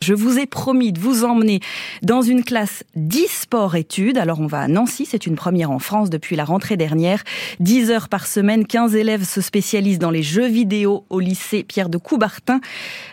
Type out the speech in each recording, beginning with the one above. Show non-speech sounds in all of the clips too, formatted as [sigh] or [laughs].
Je vous ai promis de vous emmener dans une classe d'e-sport-études. Alors on va à Nancy, c'est une première en France depuis la rentrée dernière. 10 heures par semaine, 15 élèves se spécialisent dans les jeux vidéo au lycée Pierre de Coubertin.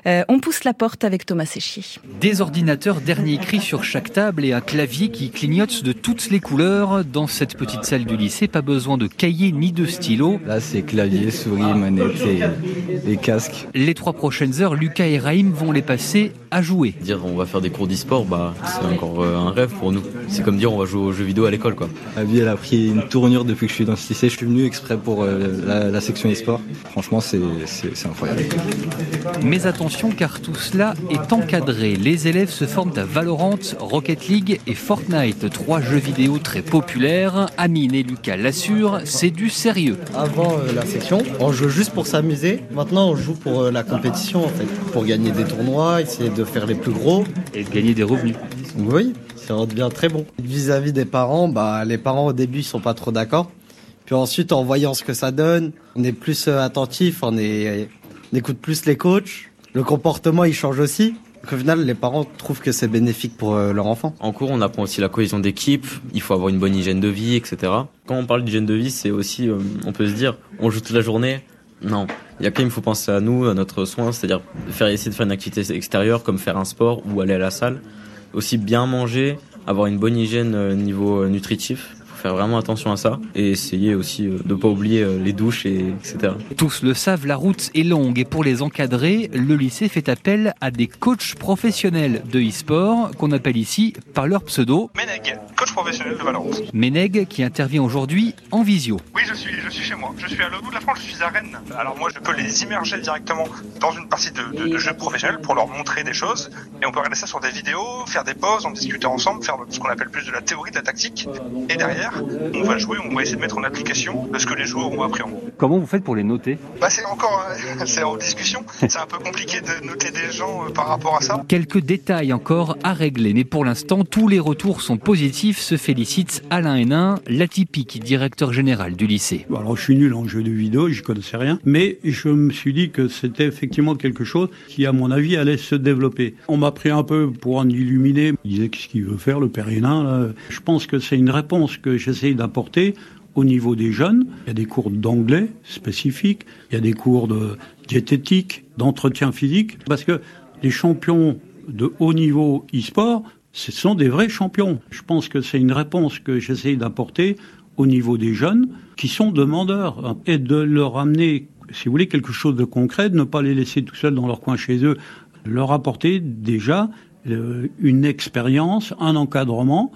Euh, on pousse la porte avec Thomas Séchier. Des ordinateurs dernier cri sur chaque table et un clavier qui clignote de toutes les couleurs. Dans cette petite salle du lycée, pas besoin de cahier ni de stylo. Là c'est clavier, souris, manette et, et casque. Les trois prochaines heures, Lucas et Raïm vont les passer à jouer. Dire on va faire des cours d'e-sport, bah, c'est encore euh, un rêve pour nous. C'est comme dire on va jouer aux jeux vidéo à l'école. quoi. Ma vie elle a pris une tournure depuis que je suis dans ce lycée. Je suis venu exprès pour euh, la, la, section e-sport. Franchement c'est incroyable. Mais attention car tout cela est encadré. Les élèves se forment à Valorant, Rocket League et Fortnite. Trois jeux vidéo très populaires. Amine et Lucas l'assurent, c'est du sérieux. Avant euh, la section, on joue juste pour s'amuser. Maintenant on joue pour euh, la compétition en fait. Pour gagner des tournois, essayer de faire les plus gros. Et de gagner des revenus. Oui, ça devient très bon. Vis-à-vis -vis des parents, bah, les parents au début ils sont pas trop d'accord. Puis ensuite, en voyant ce que ça donne, on est plus attentif, on, est, on écoute plus les coachs. Le comportement, il change aussi. Donc, au final, les parents trouvent que c'est bénéfique pour euh, leur enfant. En cours, on apprend aussi la cohésion d'équipe. Il faut avoir une bonne hygiène de vie, etc. Quand on parle d'hygiène de vie, c'est aussi, euh, on peut se dire, on joue toute la journée. Non, il y a quand même, il faut penser à nous, à notre soin, c'est-à-dire faire essayer de faire une activité extérieure comme faire un sport ou aller à la salle. Aussi bien manger, avoir une bonne hygiène euh, niveau nutritif faire vraiment attention à ça et essayer aussi de ne pas oublier les douches, et, etc. Tous le savent, la route est longue et pour les encadrer, le lycée fait appel à des coachs professionnels de e-sport qu'on appelle ici par leur pseudo. Méneg, coach professionnel de Valorant. Méneg qui intervient aujourd'hui en visio. Oui, je suis, je suis chez moi. Je suis à l'autre bout de la France, je suis à Rennes. Alors moi, je peux les immerger directement dans une partie de, de, de jeu professionnel pour leur montrer des choses et on peut regarder ça sur des vidéos, faire des pauses, en discuter ensemble, faire ce qu'on appelle plus de la théorie, de la tactique. Et derrière, on va jouer, on va essayer de mettre en application ce que les joueurs ont appris en cours. Comment vous faites pour les noter bah, C'est encore [laughs] c'est en discussion. C'est un peu compliqué de noter des gens par rapport à ça. Quelques détails encore à régler, mais pour l'instant, tous les retours sont positifs, se félicite Alain Hénin, l'atypique directeur général du lycée. Alors je suis nul en jeu de vidéo, je connaissais rien, mais je me suis dit que c'était effectivement quelque chose qui, à mon avis, allait se développer. On m'a pris un peu pour en illuminer. Il disait qu'est-ce qu'il veut faire, le père Hénin. Là? Je pense que c'est une réponse que j'essaye d'apporter au niveau des jeunes. Il y a des cours d'anglais spécifiques, il y a des cours de diététique, d'entretien physique, parce que les champions de haut niveau e-sport, ce sont des vrais champions. Je pense que c'est une réponse que j'essaye d'apporter au niveau des jeunes qui sont demandeurs et de leur amener, si vous voulez, quelque chose de concret, de ne pas les laisser tout seuls dans leur coin chez eux, leur apporter déjà une expérience, un encadrement,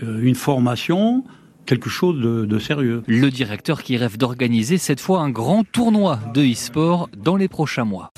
une formation, quelque chose de, sérieux. Le directeur qui rêve d'organiser cette fois un grand tournoi de e-sport dans les prochains mois.